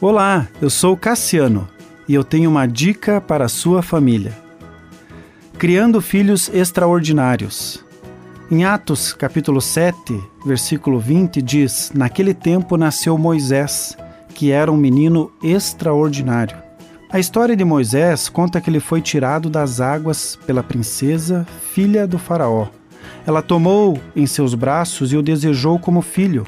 Olá, eu sou Cassiano e eu tenho uma dica para a sua família. Criando filhos extraordinários. Em Atos, capítulo 7, versículo 20 diz: Naquele tempo nasceu Moisés, que era um menino extraordinário. A história de Moisés conta que ele foi tirado das águas pela princesa, filha do faraó. Ela tomou em seus braços e o desejou como filho.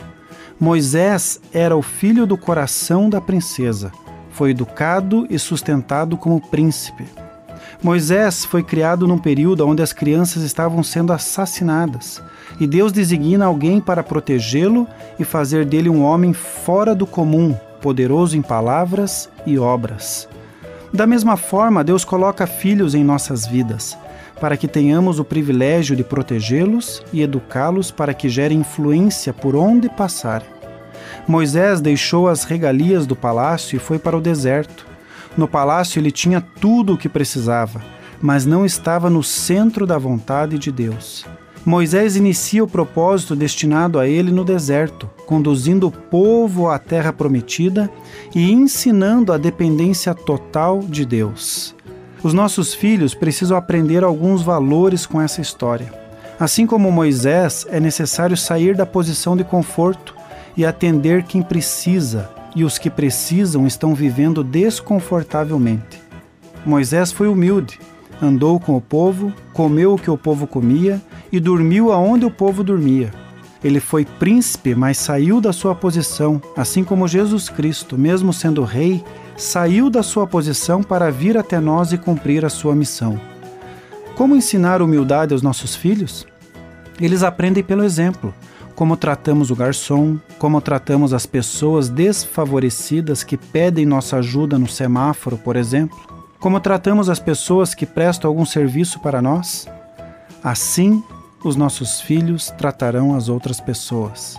Moisés era o filho do coração da princesa. Foi educado e sustentado como príncipe. Moisés foi criado num período onde as crianças estavam sendo assassinadas, e Deus designa alguém para protegê-lo e fazer dele um homem fora do comum, poderoso em palavras e obras. Da mesma forma, Deus coloca filhos em nossas vidas, para que tenhamos o privilégio de protegê-los e educá-los para que gerem influência por onde passarem. Moisés deixou as regalias do palácio e foi para o deserto. No palácio ele tinha tudo o que precisava, mas não estava no centro da vontade de Deus. Moisés inicia o propósito destinado a ele no deserto, conduzindo o povo à terra prometida e ensinando a dependência total de Deus. Os nossos filhos precisam aprender alguns valores com essa história. Assim como Moisés, é necessário sair da posição de conforto e atender quem precisa, e os que precisam estão vivendo desconfortavelmente. Moisés foi humilde, andou com o povo, comeu o que o povo comia e dormiu aonde o povo dormia. Ele foi príncipe, mas saiu da sua posição, assim como Jesus Cristo, mesmo sendo rei, saiu da sua posição para vir até nós e cumprir a sua missão. Como ensinar humildade aos nossos filhos? Eles aprendem pelo exemplo como tratamos o garçom, como tratamos as pessoas desfavorecidas que pedem nossa ajuda no semáforo, por exemplo, como tratamos as pessoas que prestam algum serviço para nós. Assim, os nossos filhos tratarão as outras pessoas.